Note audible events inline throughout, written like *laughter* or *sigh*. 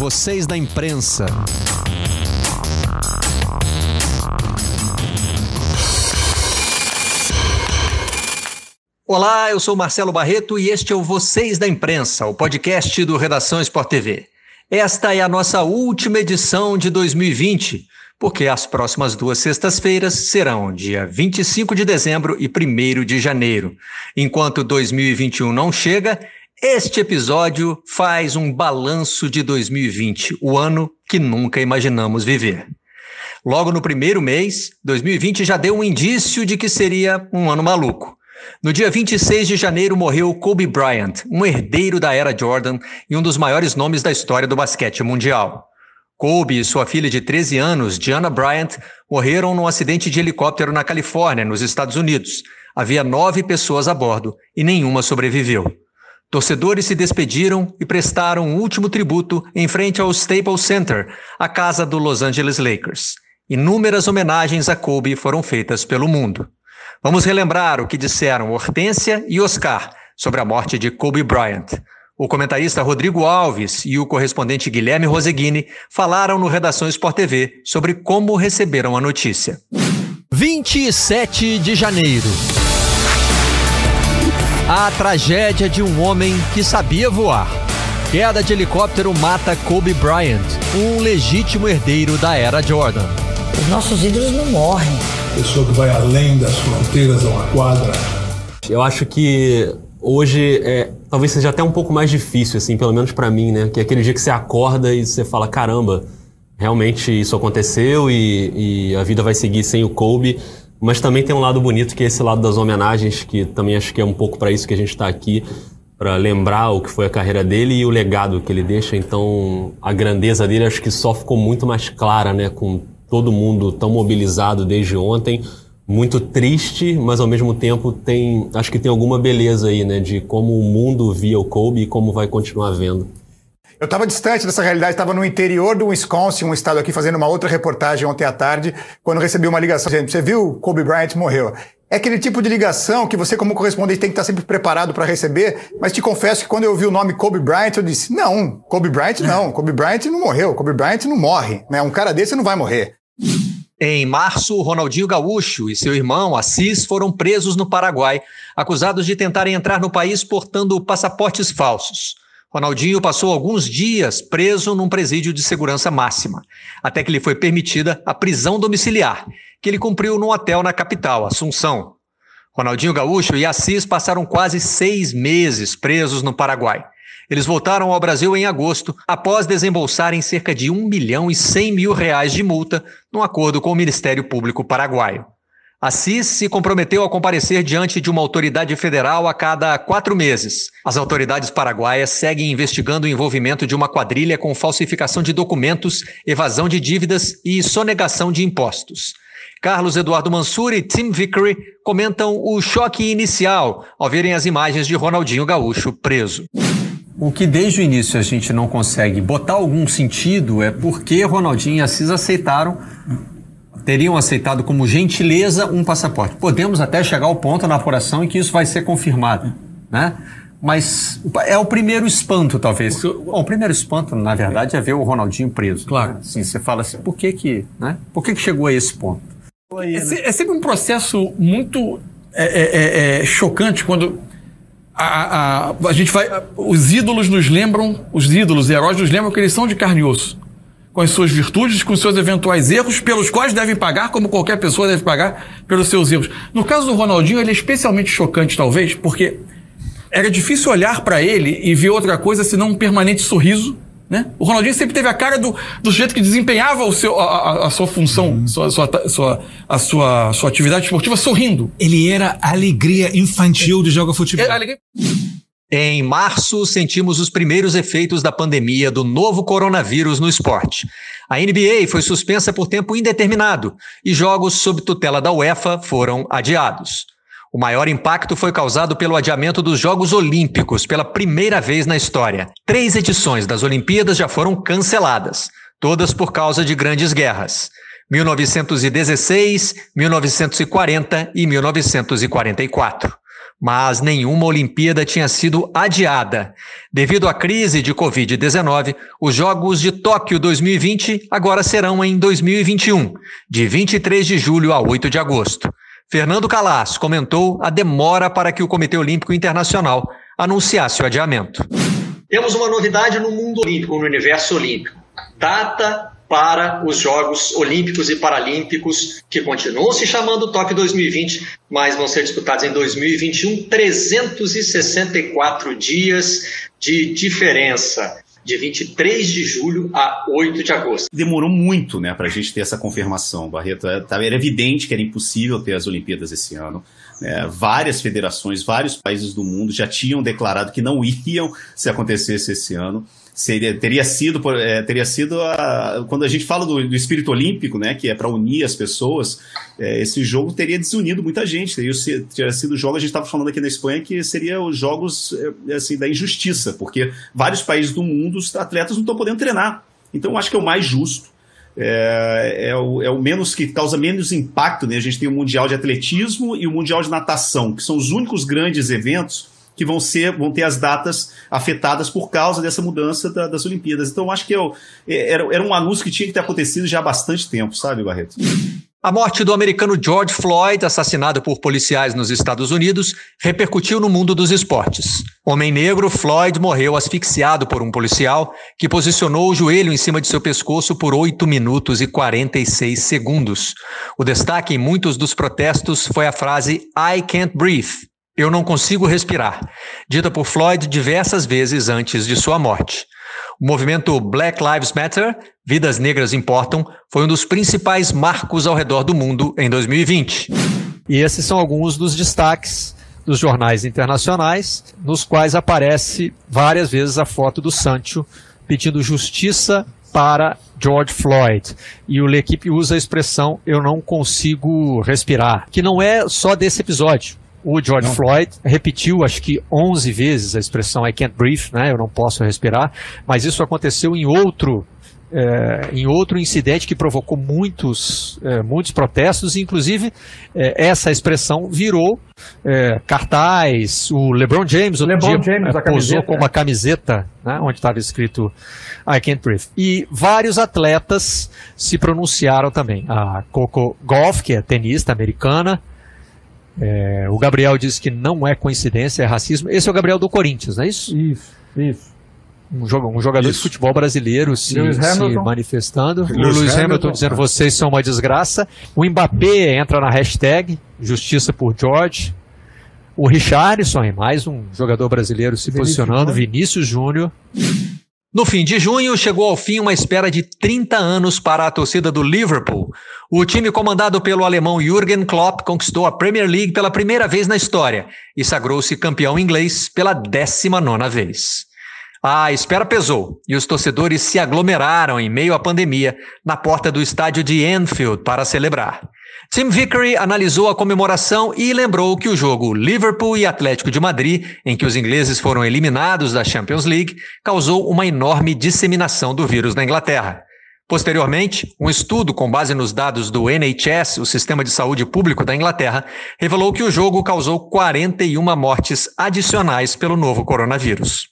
Vocês da imprensa. Olá, eu sou Marcelo Barreto e este é o Vocês da Imprensa, o podcast do Redação Sport TV. Esta é a nossa última edição de 2020, porque as próximas duas sextas-feiras serão dia 25 de dezembro e 1 de janeiro. Enquanto 2021 não chega, este episódio faz um balanço de 2020, o ano que nunca imaginamos viver. Logo no primeiro mês, 2020 já deu um indício de que seria um ano maluco. No dia 26 de janeiro morreu Kobe Bryant, um herdeiro da era Jordan e um dos maiores nomes da história do basquete mundial. Kobe e sua filha de 13 anos, Gianna Bryant, morreram num acidente de helicóptero na Califórnia, nos Estados Unidos. Havia nove pessoas a bordo e nenhuma sobreviveu. Torcedores se despediram e prestaram um último tributo em frente ao Staples Center, a casa do Los Angeles Lakers. Inúmeras homenagens a Kobe foram feitas pelo mundo. Vamos relembrar o que disseram Hortência e Oscar sobre a morte de Kobe Bryant. O comentarista Rodrigo Alves e o correspondente Guilherme Roseguini falaram no Redação Sport TV sobre como receberam a notícia. 27 de janeiro. A tragédia de um homem que sabia voar. Queda de helicóptero mata Kobe Bryant, um legítimo herdeiro da era Jordan. Os nossos ídolos não morrem pessoa que vai além das fronteiras da uma quadra. Eu acho que hoje é, talvez seja até um pouco mais difícil, assim, pelo menos para mim, né? Que é aquele dia que você acorda e você fala, caramba, realmente isso aconteceu e, e a vida vai seguir sem o Kobe. Mas também tem um lado bonito que é esse lado das homenagens, que também acho que é um pouco para isso que a gente está aqui, para lembrar o que foi a carreira dele e o legado que ele deixa. Então, a grandeza dele acho que só ficou muito mais clara, né, com todo mundo tão mobilizado desde ontem. Muito triste, mas ao mesmo tempo tem, acho que tem alguma beleza aí, né, de como o mundo via o Kobe e como vai continuar vendo. Eu estava distante dessa realidade, estava no interior do Wisconsin, um estado aqui, fazendo uma outra reportagem ontem à tarde, quando recebi uma ligação. Gente, você viu? Kobe Bryant morreu. É aquele tipo de ligação que você, como correspondente, tem que estar sempre preparado para receber, mas te confesso que quando eu ouvi o nome Kobe Bryant, eu disse, não, Kobe Bryant não, Kobe Bryant não morreu, Kobe Bryant não morre, né? Um cara desse não vai morrer. Em março, Ronaldinho Gaúcho e seu irmão Assis foram presos no Paraguai, acusados de tentarem entrar no país portando passaportes falsos. Ronaldinho passou alguns dias preso num presídio de segurança máxima, até que lhe foi permitida a prisão domiciliar, que ele cumpriu num hotel na capital, Assunção. Ronaldinho Gaúcho e Assis passaram quase seis meses presos no Paraguai. Eles voltaram ao Brasil em agosto, após desembolsarem cerca de 1 milhão e 100 mil reais de multa num acordo com o Ministério Público Paraguaio. Assis se comprometeu a comparecer diante de uma autoridade federal a cada quatro meses. As autoridades paraguaias seguem investigando o envolvimento de uma quadrilha com falsificação de documentos, evasão de dívidas e sonegação de impostos. Carlos Eduardo Mansur e Tim Vickery comentam o choque inicial ao verem as imagens de Ronaldinho Gaúcho preso. O que desde o início a gente não consegue botar algum sentido é porque Ronaldinho e Assis aceitaram, teriam aceitado como gentileza um passaporte. Podemos até chegar ao ponto na apuração em que isso vai ser confirmado, né? Mas é o primeiro espanto, talvez. Bom, o primeiro espanto, na verdade, é ver o Ronaldinho preso. Claro. Né? Assim, você fala assim, por que que, né? Por que que chegou a esse ponto? É, é sempre um processo muito é, é, é, é chocante quando a, a, a, gente vai. Os ídolos nos lembram, os ídolos, os heróis nos lembram que eles são de carne e osso. Com as suas virtudes, com os seus eventuais erros, pelos quais devem pagar, como qualquer pessoa deve pagar pelos seus erros. No caso do Ronaldinho, ele é especialmente chocante, talvez, porque era difícil olhar para ele e ver outra coisa senão um permanente sorriso né? O Ronaldinho sempre teve a cara do, do jeito que desempenhava o seu, a, a sua função, uhum. sua, sua, sua, a sua, sua atividade esportiva sorrindo. Ele era a alegria infantil de jogar futebol. Alegria... Em março, sentimos os primeiros efeitos da pandemia do novo coronavírus no esporte. A NBA foi suspensa por tempo indeterminado e jogos sob tutela da UEFA foram adiados. O maior impacto foi causado pelo adiamento dos Jogos Olímpicos pela primeira vez na história. Três edições das Olimpíadas já foram canceladas, todas por causa de grandes guerras. 1916, 1940 e 1944. Mas nenhuma Olimpíada tinha sido adiada. Devido à crise de Covid-19, os Jogos de Tóquio 2020 agora serão em 2021, de 23 de julho a 8 de agosto. Fernando Calas comentou a demora para que o Comitê Olímpico Internacional anunciasse o adiamento. Temos uma novidade no mundo olímpico, no universo olímpico. Data para os Jogos Olímpicos e Paralímpicos, que continuam se chamando Tóquio 2020, mas vão ser disputados em 2021, 364 dias de diferença de 23 de julho a 8 de agosto. Demorou muito né, para a gente ter essa confirmação, Barreto. É, tá, era evidente que era impossível ter as Olimpíadas esse ano. É, várias federações, vários países do mundo já tinham declarado que não *laughs* iriam se acontecesse esse ano seria, teria sido, é, teria sido a, quando a gente fala do, do espírito olímpico, né, que é para unir as pessoas, é, esse jogo teria desunido muita gente. Teria, teria sido o jogo, a gente estava falando aqui na Espanha, que seria os jogos é, assim, da injustiça, porque vários países do mundo, os atletas não estão podendo treinar. Então, acho que é o mais justo. É, é, o, é, o, menos que causa menos impacto. Né? A gente tem o Mundial de Atletismo e o Mundial de Natação, que são os únicos grandes eventos que vão ser, vão ter as datas afetadas por causa dessa mudança da, das Olimpíadas. Então, acho que eu, é, era, era um anúncio que tinha que ter acontecido já há bastante tempo, sabe, Barreto? A morte do americano George Floyd, assassinado por policiais nos Estados Unidos, repercutiu no mundo dos esportes. Homem negro, Floyd morreu asfixiado por um policial que posicionou o joelho em cima de seu pescoço por 8 minutos e 46 segundos. O destaque em muitos dos protestos foi a frase I can't breathe, eu não consigo respirar, dita por Floyd diversas vezes antes de sua morte. O movimento Black Lives Matter, Vidas Negras Importam, foi um dos principais marcos ao redor do mundo em 2020. E esses são alguns dos destaques dos jornais internacionais, nos quais aparece várias vezes a foto do Sancho pedindo justiça para George Floyd. E o L'Equipe usa a expressão eu não consigo respirar, que não é só desse episódio o George não. Floyd repetiu, acho que 11 vezes a expressão I can't breathe, né? Eu não posso respirar. Mas isso aconteceu em outro é, em outro incidente que provocou muitos, é, muitos protestos, inclusive é, essa expressão virou cartaz. O LeBron James, o LeBron dia, James posou camiseta, com uma camiseta né, onde estava escrito I can't breathe. E vários atletas se pronunciaram também. A Coco Golf, que é tenista americana, é, o Gabriel disse que não é coincidência, é racismo. Esse é o Gabriel do Corinthians, não é isso? Isso, isso. Um, um jogador isso. de futebol brasileiro se, se manifestando. Lewis o Lewis Hamilton, Hamilton dizendo vocês são uma desgraça. O Mbappé entra na hashtag Justiça por George. O Richarlison, mais um jogador brasileiro se Vinícius posicionando. Vinícius Júnior. No fim de junho, chegou ao fim uma espera de 30 anos para a torcida do Liverpool. O time comandado pelo alemão Jürgen Klopp conquistou a Premier League pela primeira vez na história e sagrou-se campeão inglês pela 19ª vez. A espera pesou e os torcedores se aglomeraram em meio à pandemia na porta do estádio de Anfield para celebrar. Tim Vickery analisou a comemoração e lembrou que o jogo Liverpool e Atlético de Madrid, em que os ingleses foram eliminados da Champions League, causou uma enorme disseminação do vírus na Inglaterra. Posteriormente, um estudo com base nos dados do NHS, o Sistema de Saúde Público da Inglaterra, revelou que o jogo causou 41 mortes adicionais pelo novo coronavírus.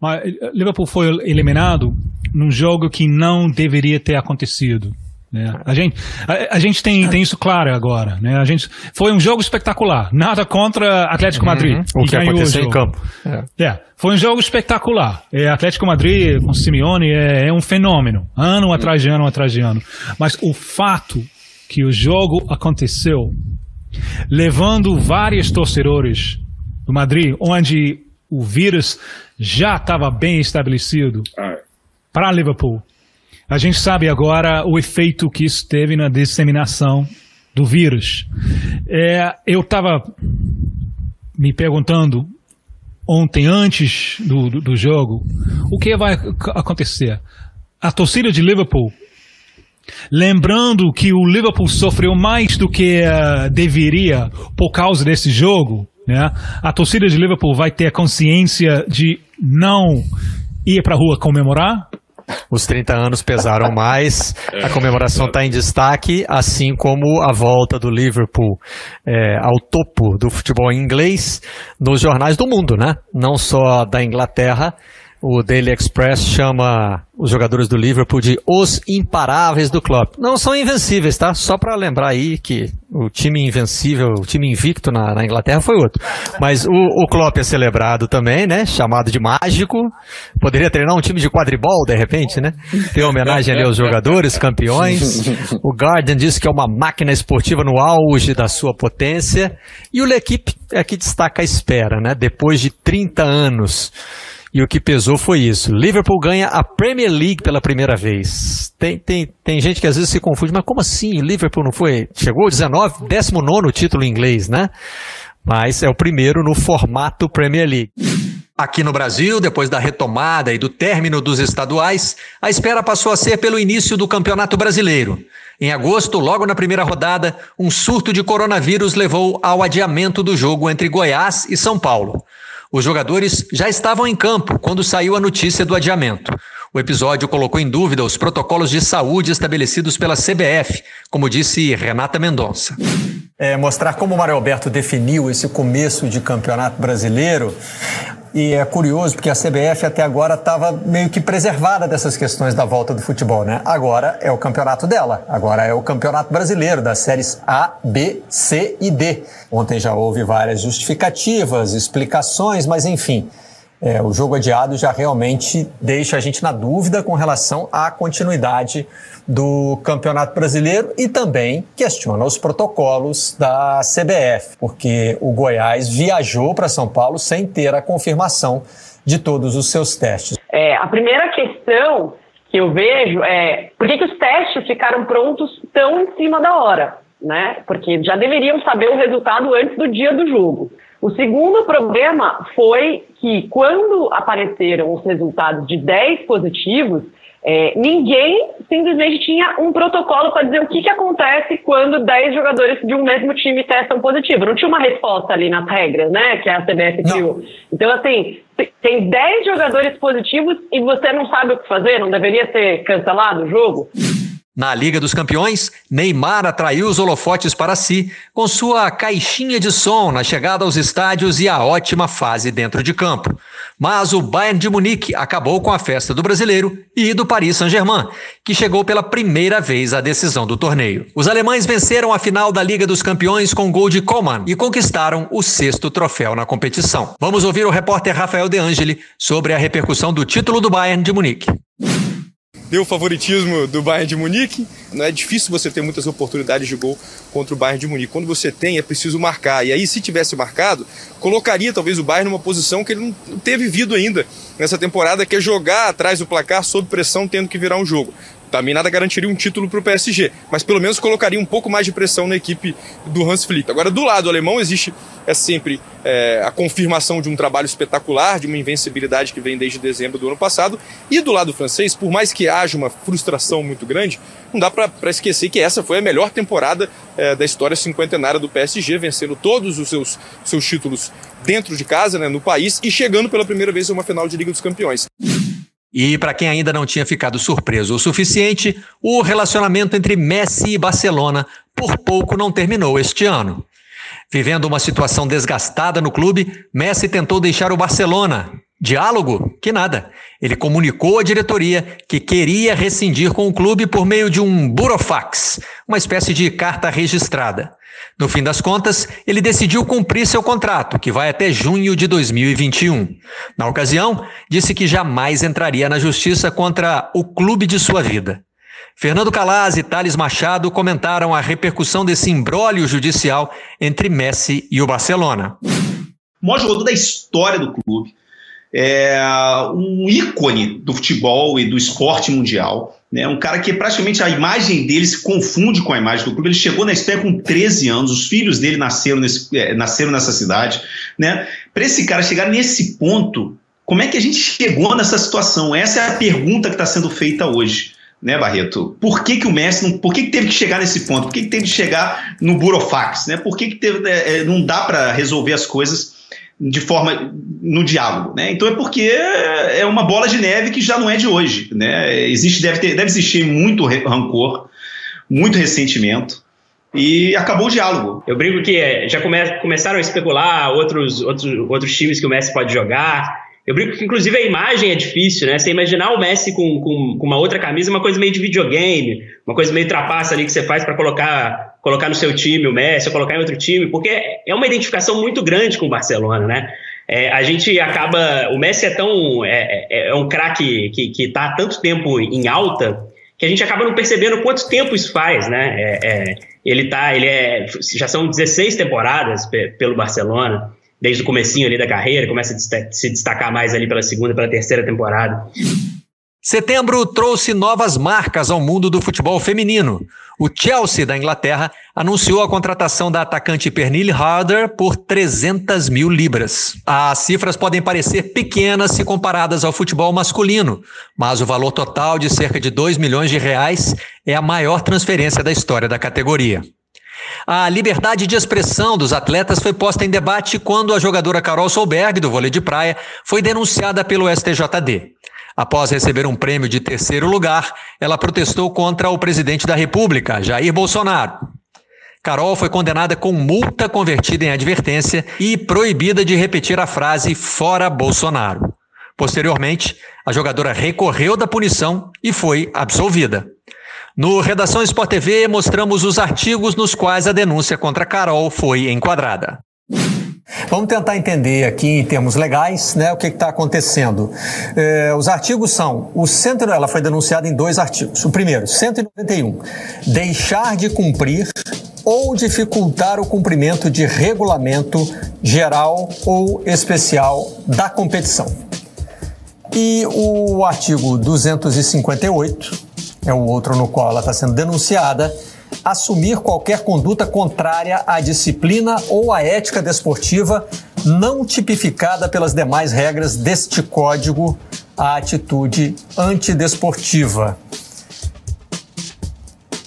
Mas Liverpool foi eliminado num jogo que não deveria ter acontecido. Né? A gente, a, a, gente tem, tem isso claro agora. Né? A gente, foi um jogo espetacular. Nada contra Atlético uhum. Madrid. O que aconteceu em campo. É. é. foi um jogo espetacular. É, Atlético Madrid com Simeone é, é um fenômeno. Ano atrás de ano atrás de ano. Mas o fato que o jogo aconteceu levando vários torcedores do Madrid, onde o vírus já estava bem estabelecido, ah. para Liverpool a gente sabe agora o efeito que isso teve na disseminação do vírus. É, eu estava me perguntando ontem, antes do, do, do, jogo, o que vai acontecer? A torcida de Liverpool, lembrando que o Liverpool sofreu mais do que uh, deveria por causa desse jogo, né? a torcida de Liverpool vai ter a consciência de não ir para a rua comemorar, Os 30 anos pesaram mais, a comemoração está em destaque, assim como a volta do Liverpool é, ao topo do futebol inglês nos jornais do mundo, né? Não só da Inglaterra, o Daily Express chama os jogadores do Liverpool de os imparáveis do clube. Não são invencíveis, tá? Só para lembrar aí que o time invencível, o time invicto na, na Inglaterra foi outro. Mas o, o Klopp é celebrado também, né? Chamado de mágico. Poderia treinar um time de quadribol, de repente, né? Ter homenagem ali aos jogadores, campeões. O Guardian diz que é uma máquina esportiva no auge da sua potência. E o L'Equipe é que destaca a espera, né? Depois de 30 anos e o que pesou foi isso. Liverpool ganha a Premier League pela primeira vez. Tem, tem, tem gente que às vezes se confunde, mas como assim? Liverpool não foi? Chegou ao 19, 19 título em inglês, né? Mas é o primeiro no formato Premier League. Aqui no Brasil, depois da retomada e do término dos estaduais, a espera passou a ser pelo início do Campeonato Brasileiro. Em agosto, logo na primeira rodada, um surto de coronavírus levou ao adiamento do jogo entre Goiás e São Paulo. Os jogadores já estavam em campo quando saiu a notícia do adiamento. O episódio colocou em dúvida os protocolos de saúde estabelecidos pela CBF, como disse Renata Mendonça. É, mostrar como o Mário Alberto definiu esse começo de campeonato brasileiro. E é curioso porque a CBF até agora estava meio que preservada dessas questões da volta do futebol, né? Agora é o campeonato dela. Agora é o campeonato brasileiro das séries A, B, C e D. Ontem já houve várias justificativas, explicações, mas enfim. É, o jogo adiado já realmente deixa a gente na dúvida com relação à continuidade do Campeonato Brasileiro e também questiona os protocolos da CBF, porque o Goiás viajou para São Paulo sem ter a confirmação de todos os seus testes. É, a primeira questão que eu vejo é por que, que os testes ficaram prontos tão em cima da hora? Né? Porque já deveriam saber o resultado antes do dia do jogo. O segundo problema foi que, quando apareceram os resultados de 10 positivos, é, ninguém simplesmente tinha um protocolo para dizer o que, que acontece quando 10 jogadores de um mesmo time testam positivo. Não tinha uma resposta ali nas regras, né, que a CBF criou. Então, assim, tem 10 jogadores positivos e você não sabe o que fazer? Não deveria ser cancelado o jogo? Na Liga dos Campeões, Neymar atraiu os holofotes para si com sua caixinha de som na chegada aos estádios e a ótima fase dentro de campo. Mas o Bayern de Munique acabou com a festa do brasileiro e do Paris Saint-Germain, que chegou pela primeira vez à decisão do torneio. Os alemães venceram a final da Liga dos Campeões com gol de Coman e conquistaram o sexto troféu na competição. Vamos ouvir o repórter Rafael De Angeli sobre a repercussão do título do Bayern de Munique deu o favoritismo do Bayern de Munique. Não é difícil você ter muitas oportunidades de gol contra o Bayern de Munique. Quando você tem, é preciso marcar. E aí, se tivesse marcado, colocaria talvez o Bayern numa posição que ele não teve vivido ainda nessa temporada, que é jogar atrás do placar sob pressão, tendo que virar um jogo. Também nada garantiria um título para o PSG, mas pelo menos colocaria um pouco mais de pressão na equipe do Hans Flick. Agora, do lado alemão, existe é sempre é, a confirmação de um trabalho espetacular, de uma invencibilidade que vem desde dezembro do ano passado. E do lado francês, por mais que haja uma frustração muito grande, não dá para esquecer que essa foi a melhor temporada é, da história cinquentenária do PSG, vencendo todos os seus, seus títulos dentro de casa, né, no país, e chegando pela primeira vez a uma final de Liga dos Campeões. E para quem ainda não tinha ficado surpreso o suficiente, o relacionamento entre Messi e Barcelona por pouco não terminou este ano. Vivendo uma situação desgastada no clube, Messi tentou deixar o Barcelona. Diálogo? Que nada. Ele comunicou à diretoria que queria rescindir com o clube por meio de um burofax, uma espécie de carta registrada. No fim das contas, ele decidiu cumprir seu contrato, que vai até junho de 2021. Na ocasião, disse que jamais entraria na justiça contra o clube de sua vida. Fernando Calaz e Thales Machado comentaram a repercussão desse imbróglio judicial entre Messi e o Barcelona. O maior jogador da história do clube, é um ícone do futebol e do esporte mundial. Né? Um cara que praticamente a imagem dele se confunde com a imagem do clube. Ele chegou na Espanha com 13 anos, os filhos dele nasceram, nesse, é, nasceram nessa cidade. Né? Para esse cara chegar nesse ponto, como é que a gente chegou nessa situação? Essa é a pergunta que está sendo feita hoje. Né, Barreto? Por que, que o Messi não, por que, que teve que chegar nesse ponto? Por que, que teve que chegar no burofax? Né? Por que, que teve, é, é não dá para resolver as coisas de forma no diálogo, né? Então é porque é uma bola de neve que já não é de hoje, né? Existe deve ter deve existir muito rancor, muito ressentimento e acabou o diálogo. Eu brinco que é, já come, começaram a especular outros, outros, outros times que o Messi pode jogar. Eu brinco que, inclusive, a imagem é difícil, né? Você imaginar o Messi com, com, com uma outra camisa, uma coisa meio de videogame, uma coisa meio trapaça ali que você faz para colocar, colocar no seu time o Messi, ou colocar em outro time, porque é uma identificação muito grande com o Barcelona, né? É, a gente acaba. O Messi é tão. É, é, é um craque que está há tanto tempo em alta que a gente acaba não percebendo quanto tempo isso faz, né? É, é, ele tá, ele é, já são 16 temporadas pelo Barcelona, desde o comecinho ali da carreira, começa a se destacar mais ali pela segunda, pela terceira temporada. Setembro trouxe novas marcas ao mundo do futebol feminino. O Chelsea da Inglaterra anunciou a contratação da atacante Pernille Harder por 300 mil libras. As cifras podem parecer pequenas se comparadas ao futebol masculino, mas o valor total de cerca de 2 milhões de reais é a maior transferência da história da categoria. A liberdade de expressão dos atletas foi posta em debate quando a jogadora Carol Solberg, do vôlei de praia, foi denunciada pelo STJD. Após receber um prêmio de terceiro lugar, ela protestou contra o presidente da República, Jair Bolsonaro. Carol foi condenada com multa convertida em advertência e proibida de repetir a frase fora Bolsonaro. Posteriormente, a jogadora recorreu da punição e foi absolvida. No Redação Sport TV, mostramos os artigos nos quais a denúncia contra Carol foi enquadrada. Vamos tentar entender aqui em termos legais né, o que está acontecendo. É, os artigos são: o centro, ela foi denunciada em dois artigos. O primeiro, 191, deixar de cumprir ou dificultar o cumprimento de regulamento geral ou especial da competição. E o artigo 258 é o outro no qual ela está sendo denunciada assumir qualquer conduta contrária à disciplina ou à ética desportiva não tipificada pelas demais regras deste código, a atitude antidesportiva.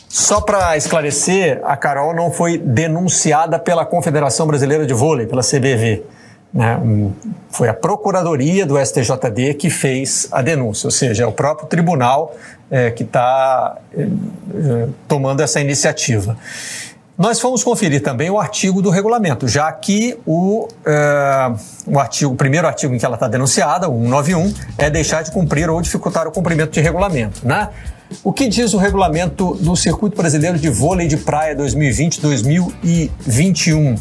Só para esclarecer, a Carol não foi denunciada pela Confederação Brasileira de Vôlei, pela CBV. Né? Foi a Procuradoria do STJD que fez a denúncia, ou seja, é o próprio tribunal é, que está é, é, tomando essa iniciativa. Nós fomos conferir também o artigo do regulamento, já que o, é, o, artigo, o primeiro artigo em que ela está denunciada, o 191, é deixar de cumprir ou dificultar o cumprimento de regulamento. Né? O que diz o regulamento do Circuito Brasileiro de Vôlei de Praia 2020-2021?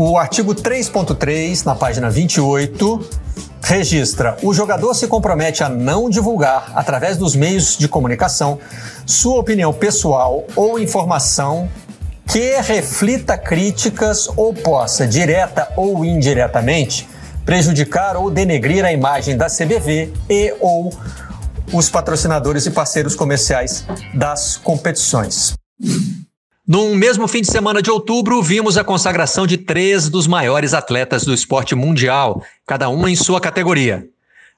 O artigo 3.3, na página 28, registra: o jogador se compromete a não divulgar, através dos meios de comunicação, sua opinião pessoal ou informação que reflita críticas ou possa, direta ou indiretamente, prejudicar ou denegrir a imagem da CBV e ou os patrocinadores e parceiros comerciais das competições. Num mesmo fim de semana de outubro, vimos a consagração de três dos maiores atletas do esporte mundial, cada uma em sua categoria.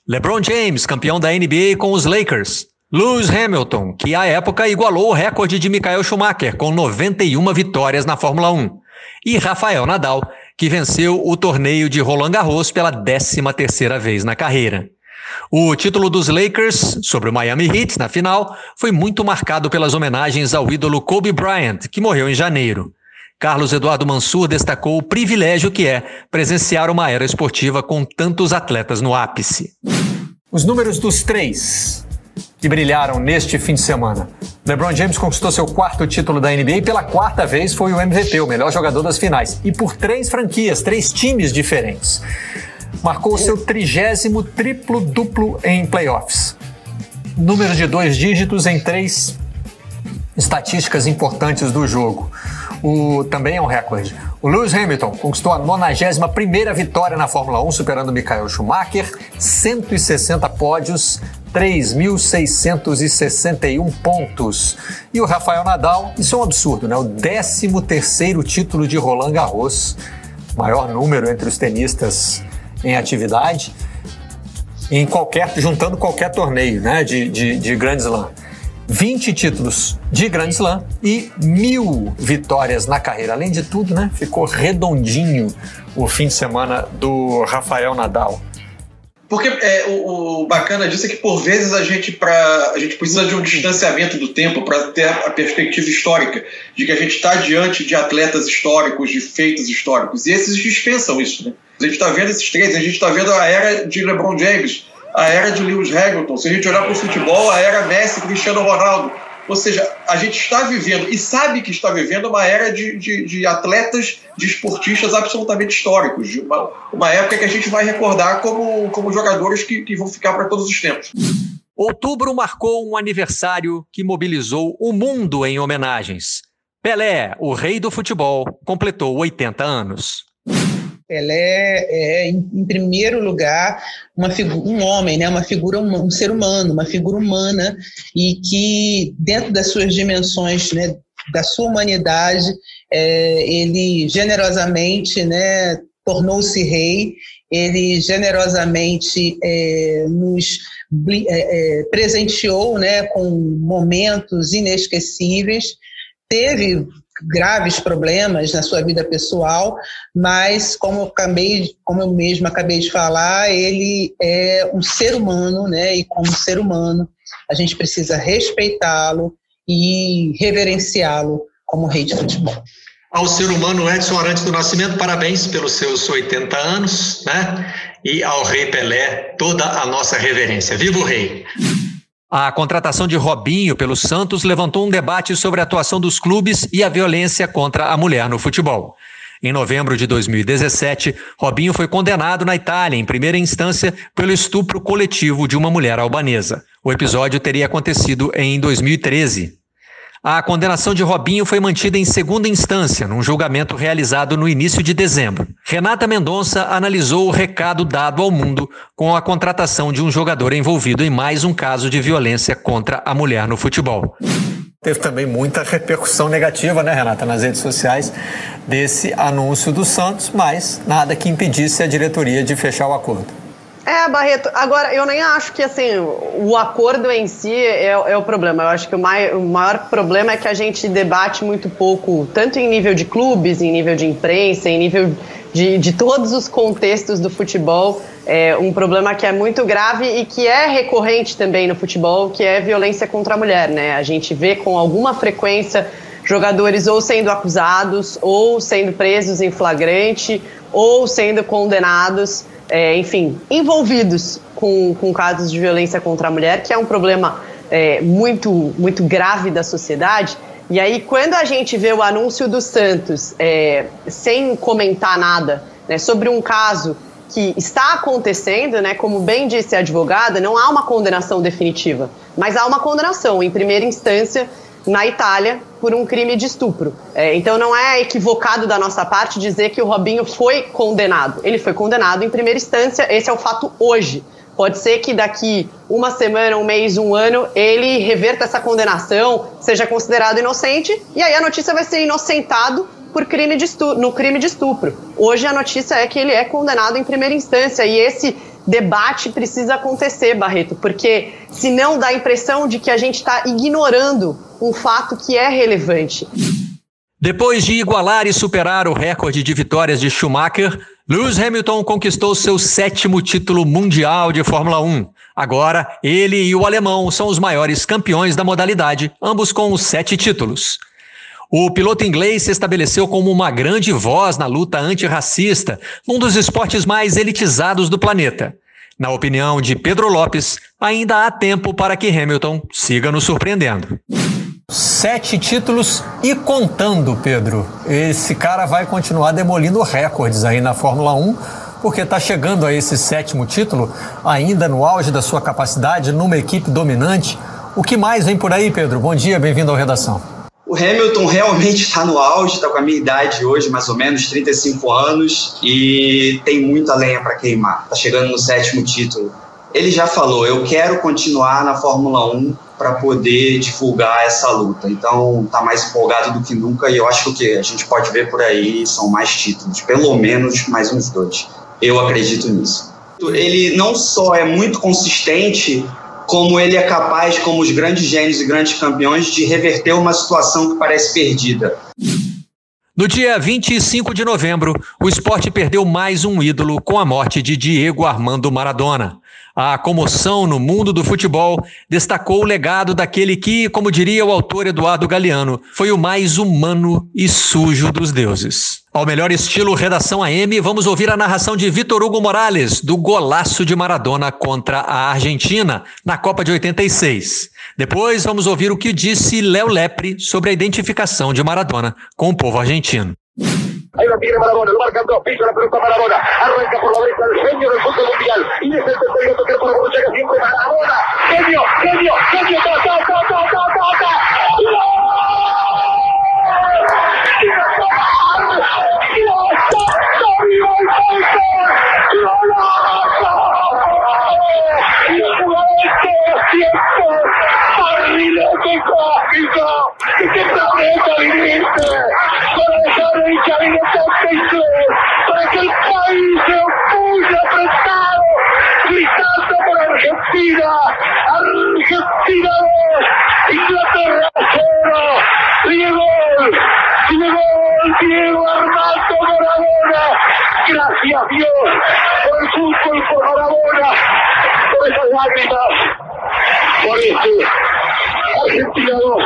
LeBron James, campeão da NBA com os Lakers. Lewis Hamilton, que à época igualou o recorde de Michael Schumacher, com 91 vitórias na Fórmula 1. E Rafael Nadal, que venceu o torneio de Roland Garros pela 13 terceira vez na carreira. O título dos Lakers sobre o Miami Heat na final foi muito marcado pelas homenagens ao ídolo Kobe Bryant, que morreu em janeiro. Carlos Eduardo Mansur destacou o privilégio que é presenciar uma era esportiva com tantos atletas no ápice. Os números dos três que brilharam neste fim de semana. LeBron James conquistou seu quarto título da NBA e pela quarta vez foi o MVP, o melhor jogador das finais. E por três franquias, três times diferentes marcou seu trigésimo triplo duplo em playoffs. Número de dois dígitos em três estatísticas importantes do jogo. O, também é um recorde. O Lewis Hamilton conquistou a 91 vitória na Fórmula 1, superando Michael Schumacher, 160 pódios, 3.661 pontos. E o Rafael Nadal, isso é um absurdo, né? O 13º título de Roland Garros, maior número entre os tenistas em atividade, em qualquer, juntando qualquer torneio né, de, de, de Grand Slam. 20 títulos de Grand Slam e mil vitórias na carreira. Além de tudo, né, ficou redondinho o fim de semana do Rafael Nadal. Porque é, o, o, bacana disso é que, por vezes, a gente, pra, a gente precisa de um distanciamento do tempo para ter a perspectiva histórica, de que a gente está diante de atletas históricos, de feitos históricos. E esses dispensam isso. Né? A gente está vendo esses três, a gente está vendo a era de LeBron James, a era de Lewis Hamilton. Se a gente olhar para o futebol, a era Messi, Cristiano Ronaldo. Ou seja, a gente está vivendo e sabe que está vivendo uma era de, de, de atletas, de esportistas absolutamente históricos, de uma, uma época que a gente vai recordar como, como jogadores que, que vão ficar para todos os tempos. Outubro marcou um aniversário que mobilizou o mundo em homenagens. Pelé, o rei do futebol, completou 80 anos. Pelé é, em, em primeiro lugar, uma um homem, né, uma figura, um, um ser humano, uma figura humana, e que, dentro das suas dimensões, né, da sua humanidade, é, ele generosamente né, tornou-se rei, ele generosamente é, nos é, é, presenteou né, com momentos inesquecíveis, teve graves problemas na sua vida pessoal, mas como eu, acabei, como eu mesmo acabei de falar, ele é um ser humano, né? E como ser humano, a gente precisa respeitá-lo e reverenciá-lo como rei de futebol. Ao ser humano Edson Arantes do Nascimento, parabéns pelos seus 80 anos, né? E ao rei Pelé, toda a nossa reverência. Viva o rei! A contratação de Robinho pelo Santos levantou um debate sobre a atuação dos clubes e a violência contra a mulher no futebol. Em novembro de 2017, Robinho foi condenado na Itália, em primeira instância, pelo estupro coletivo de uma mulher albanesa. O episódio teria acontecido em 2013. A condenação de Robinho foi mantida em segunda instância, num julgamento realizado no início de dezembro. Renata Mendonça analisou o recado dado ao mundo com a contratação de um jogador envolvido em mais um caso de violência contra a mulher no futebol. Teve também muita repercussão negativa, né, Renata, nas redes sociais desse anúncio do Santos, mas nada que impedisse a diretoria de fechar o acordo. É, Barreto. Agora, eu nem acho que assim o acordo em si é, é o problema. Eu acho que o, mai, o maior problema é que a gente debate muito pouco, tanto em nível de clubes, em nível de imprensa, em nível de, de todos os contextos do futebol. É um problema que é muito grave e que é recorrente também no futebol, que é violência contra a mulher. Né? A gente vê com alguma frequência jogadores ou sendo acusados, ou sendo presos em flagrante, ou sendo condenados é, enfim, envolvidos com, com casos de violência contra a mulher, que é um problema é, muito, muito grave da sociedade. E aí, quando a gente vê o anúncio do Santos, é, sem comentar nada né, sobre um caso que está acontecendo, né, como bem disse a advogada, não há uma condenação definitiva, mas há uma condenação em primeira instância na Itália por um crime de estupro. É, então não é equivocado da nossa parte dizer que o Robinho foi condenado. Ele foi condenado em primeira instância, esse é o fato hoje. Pode ser que daqui uma semana, um mês, um ano, ele reverta essa condenação, seja considerado inocente, e aí a notícia vai ser inocentado por crime de no crime de estupro. Hoje a notícia é que ele é condenado em primeira instância, e esse debate precisa acontecer, Barreto, porque senão dá a impressão de que a gente está ignorando um fato que é relevante. Depois de igualar e superar o recorde de vitórias de Schumacher, Lewis Hamilton conquistou seu sétimo título mundial de Fórmula 1. Agora, ele e o alemão são os maiores campeões da modalidade, ambos com sete títulos. O piloto inglês se estabeleceu como uma grande voz na luta antirracista, um dos esportes mais elitizados do planeta. Na opinião de Pedro Lopes, ainda há tempo para que Hamilton siga nos surpreendendo. Sete títulos e contando, Pedro. Esse cara vai continuar demolindo recordes aí na Fórmula 1, porque está chegando a esse sétimo título, ainda no auge da sua capacidade, numa equipe dominante. O que mais vem por aí, Pedro? Bom dia, bem-vindo ao Redação. O Hamilton realmente está no auge, está com a minha idade hoje, mais ou menos, 35 anos, e tem muita lenha para queimar. Está chegando no sétimo título. Ele já falou: eu quero continuar na Fórmula 1 para poder divulgar essa luta. Então está mais empolgado do que nunca e eu acho que o que a gente pode ver por aí são mais títulos, pelo menos mais uns dois. Eu acredito nisso. Ele não só é muito consistente, como ele é capaz, como os grandes gênios e grandes campeões, de reverter uma situação que parece perdida. No dia 25 de novembro, o esporte perdeu mais um ídolo com a morte de Diego Armando Maradona. A comoção no mundo do futebol destacou o legado daquele que, como diria o autor Eduardo Galeano, foi o mais humano e sujo dos deuses. Ao melhor estilo Redação AM, vamos ouvir a narração de Vitor Hugo Morales, do golaço de Maradona contra a Argentina, na Copa de 86. Depois, vamos ouvir o que disse Léo Lepre sobre a identificação de Maradona com o povo argentino. Ahí lo tiene Maradona, lo marcan dos, pisa la pelota Maradona, arranca por la derecha el genio del fútbol mundial, y es el tercero que por la llega siempre Maradona, genio, genio, genio, ta, ta, ta, ta, ta, ta, ta. Para dejar el camino tan para que el país se opulle apretado, gritando por Argentina, Argentina 2, Inglaterra 0, Diego, Diego, Diego Armando Maradona, gracias Dios por el fútbol, por Maradona, por esas lágrimas, por este Argentina 2.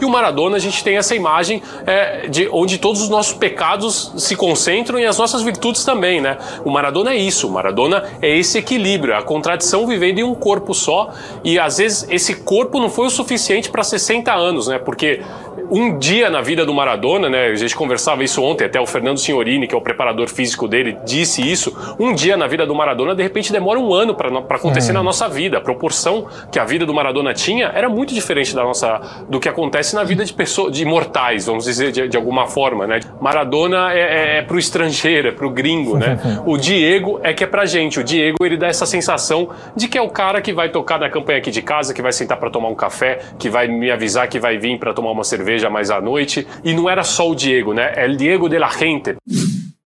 E o Maradona, a gente tem essa imagem é, de onde todos os nossos pecados se concentram e as nossas virtudes também, né? O Maradona é isso, o Maradona é esse equilíbrio, a contradição vivendo em um corpo só e às vezes esse corpo não foi o suficiente para 60 anos, né? Porque um dia na vida do Maradona, né? A gente conversava isso ontem, até o Fernando Signorini, que é o preparador físico dele, disse isso. Um dia na vida do Maradona, de repente, demora um ano para acontecer hum. na nossa vida. A proporção que a vida do Maradona tinha era muito diferente da nossa, do que acontece na vida de pessoas, de mortais, vamos dizer de, de alguma forma, né? Maradona é, é, é pro estrangeiro, é pro gringo, né? *laughs* o Diego é que é pra gente. O Diego ele dá essa sensação de que é o cara que vai tocar na campanha aqui de casa, que vai sentar para tomar um café, que vai me avisar que vai vir para tomar uma cerveja cerveja mais à noite. E não era só o Diego, né? É Diego de la gente.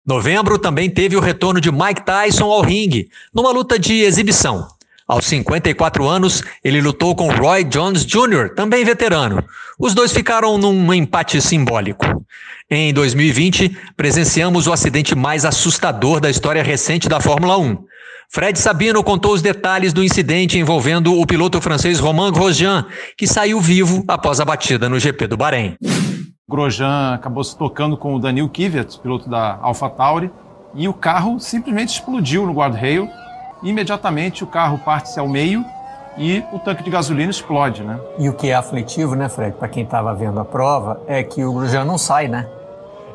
Novembro também teve o retorno de Mike Tyson ao ringue, numa luta de exibição. Aos 54 anos, ele lutou com Roy Jones Jr., também veterano. Os dois ficaram num empate simbólico. Em 2020, presenciamos o acidente mais assustador da história recente da Fórmula 1. Fred Sabino contou os detalhes do incidente envolvendo o piloto francês Romain Grosjean, que saiu vivo após a batida no GP do Bahrein. Grosjean acabou se tocando com o Daniel Kvyat, piloto da AlphaTauri, e o carro simplesmente explodiu no guardrail. Imediatamente o carro parte-se ao meio e o tanque de gasolina explode, né? E o que é aflitivo, né, Fred, para quem estava vendo a prova, é que o Grosjean não sai, né?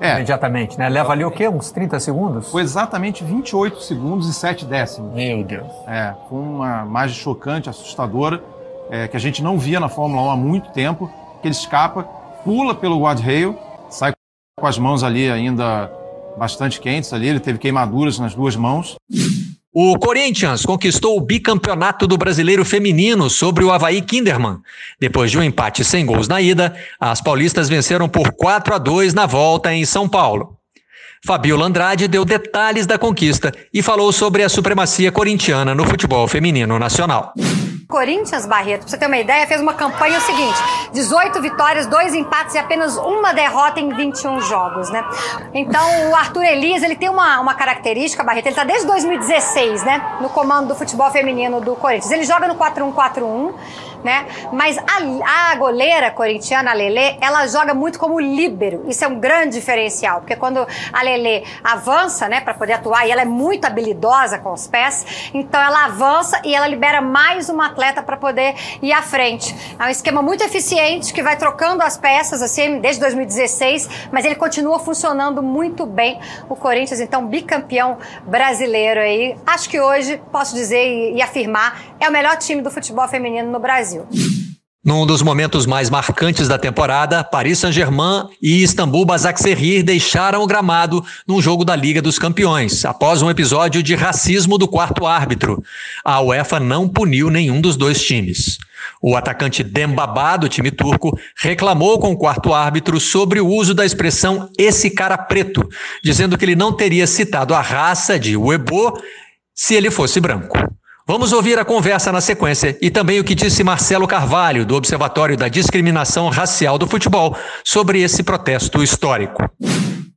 É. Imediatamente, né? Leva ali o quê? Uns 30 segundos? Foi exatamente 28 segundos e 7 décimos. Meu Deus. É, foi uma imagem chocante, assustadora, é, que a gente não via na Fórmula 1 há muito tempo, que ele escapa, pula pelo guardrail, sai com as mãos ali ainda bastante quentes ali, ele teve queimaduras nas duas mãos. O Corinthians conquistou o bicampeonato do brasileiro feminino sobre o Havaí Kinderman. Depois de um empate sem gols na ida, as paulistas venceram por 4 a 2 na volta em São Paulo. Fabiola Andrade deu detalhes da conquista e falou sobre a supremacia corintiana no futebol feminino nacional. Corinthians, Barreto, pra você ter uma ideia, fez uma campanha o seguinte: 18 vitórias, dois empates e apenas uma derrota em 21 jogos, né? Então, o Arthur Elias, ele tem uma, uma característica, Barreto, ele tá desde 2016, né? No comando do futebol feminino do Corinthians. Ele joga no 4-1-4-1 né? Mas a, a goleira corintiana, a Lele, ela joga muito como líbero. Isso é um grande diferencial, porque quando a Lele avança, né, para poder atuar, e ela é muito habilidosa com os pés, então ela avança e ela libera mais uma atleta para poder ir à frente. É um esquema muito eficiente que vai trocando as peças assim desde 2016, mas ele continua funcionando muito bem. O Corinthians, então, bicampeão brasileiro aí. Acho que hoje posso dizer e, e afirmar é o melhor time do futebol feminino no Brasil. Num dos momentos mais marcantes da temporada, Paris Saint-Germain e Istambul Basaksehir deixaram o gramado num jogo da Liga dos Campeões, após um episódio de racismo do quarto árbitro. A UEFA não puniu nenhum dos dois times. O atacante Dembaba, do time turco, reclamou com o quarto árbitro sobre o uso da expressão esse cara preto, dizendo que ele não teria citado a raça de Uebo se ele fosse branco. Vamos ouvir a conversa na sequência e também o que disse Marcelo Carvalho, do Observatório da Discriminação Racial do Futebol, sobre esse protesto histórico.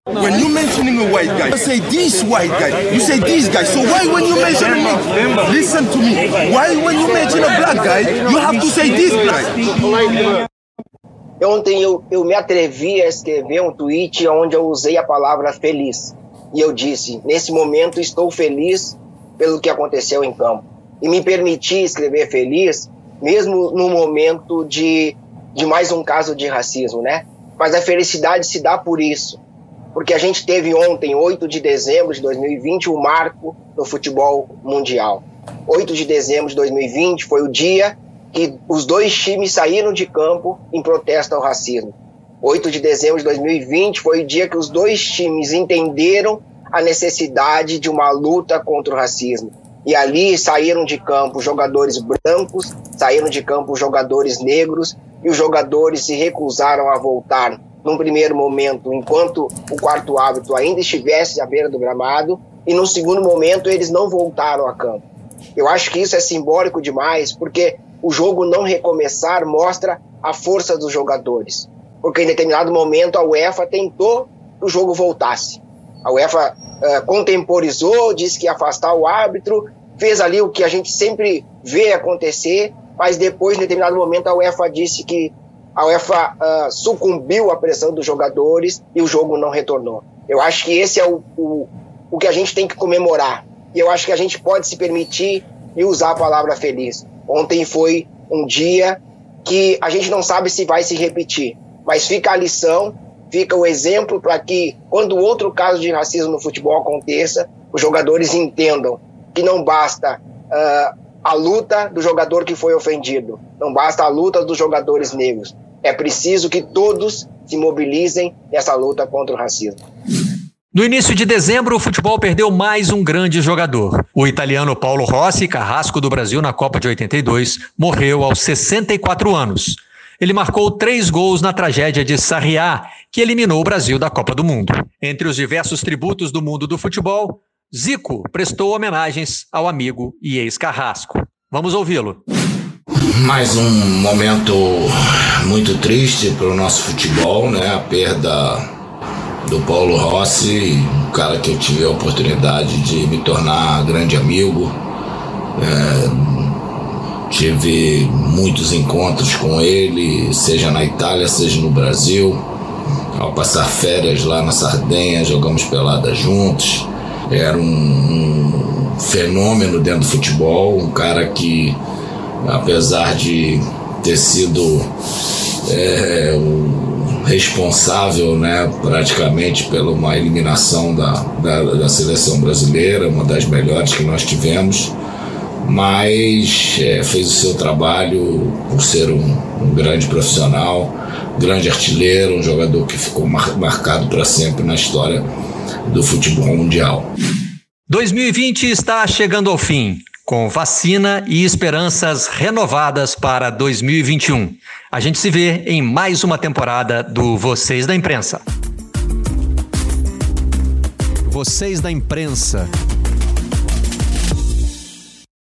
When you mentioning a white guy, you say this white guy, you say this guy. So why when you mention me, listen to me. Why when you mention a black guy, you have to say this black? Ontem eu, eu me atrevi a escrever um tweet onde eu usei a palavra feliz. E eu disse: nesse momento estou feliz pelo que aconteceu em campo. E me permiti escrever feliz, mesmo no momento de, de mais um caso de racismo, né? Mas a felicidade se dá por isso porque a gente teve ontem, 8 de dezembro de 2020, um marco no futebol mundial. 8 de dezembro de 2020 foi o dia que os dois times saíram de campo em protesto ao racismo. 8 de dezembro de 2020 foi o dia que os dois times entenderam a necessidade de uma luta contra o racismo. E ali saíram de campo jogadores brancos, saíram de campo jogadores negros, e os jogadores se recusaram a voltar num primeiro momento, enquanto o quarto árbitro ainda estivesse à beira do gramado, e no segundo momento eles não voltaram a campo. Eu acho que isso é simbólico demais, porque o jogo não recomeçar mostra a força dos jogadores. Porque em determinado momento a UEFA tentou que o jogo voltasse. A UEFA uh, contemporizou, disse que ia afastar o árbitro, fez ali o que a gente sempre vê acontecer, mas depois, em determinado momento, a UEFA disse que a UEFA uh, sucumbiu à pressão dos jogadores e o jogo não retornou. Eu acho que esse é o, o, o que a gente tem que comemorar. E eu acho que a gente pode se permitir e usar a palavra feliz. Ontem foi um dia que a gente não sabe se vai se repetir, mas fica a lição, fica o exemplo para que, quando outro caso de racismo no futebol aconteça, os jogadores entendam que não basta uh, a luta do jogador que foi ofendido, não basta a luta dos jogadores negros, é preciso que todos se mobilizem nessa luta contra o racismo. No início de dezembro, o futebol perdeu mais um grande jogador. O italiano Paulo Rossi, carrasco do Brasil na Copa de 82, morreu aos 64 anos. Ele marcou três gols na tragédia de Sarriá, que eliminou o Brasil da Copa do Mundo. Entre os diversos tributos do mundo do futebol, Zico prestou homenagens ao amigo e ex-carrasco. Vamos ouvi-lo. Mais um momento muito triste para o nosso futebol, né? A perda do Paulo Rossi, um cara que eu tive a oportunidade de me tornar grande amigo. É, tive muitos encontros com ele, seja na Itália, seja no Brasil. Ao passar férias lá na Sardenha, jogamos pelada juntos. Era um, um fenômeno dentro do futebol, um cara que apesar de ter sido é, o responsável, né, praticamente pela uma eliminação da, da, da, seleção brasileira, uma das melhores que nós tivemos, mas é, fez o seu trabalho por ser um, um, grande profissional, grande artilheiro, um jogador que ficou mar, marcado para sempre na história do futebol mundial. 2020 está chegando ao fim com vacina e esperanças renovadas para 2021. A gente se vê em mais uma temporada do Vocês da Imprensa. Vocês da Imprensa.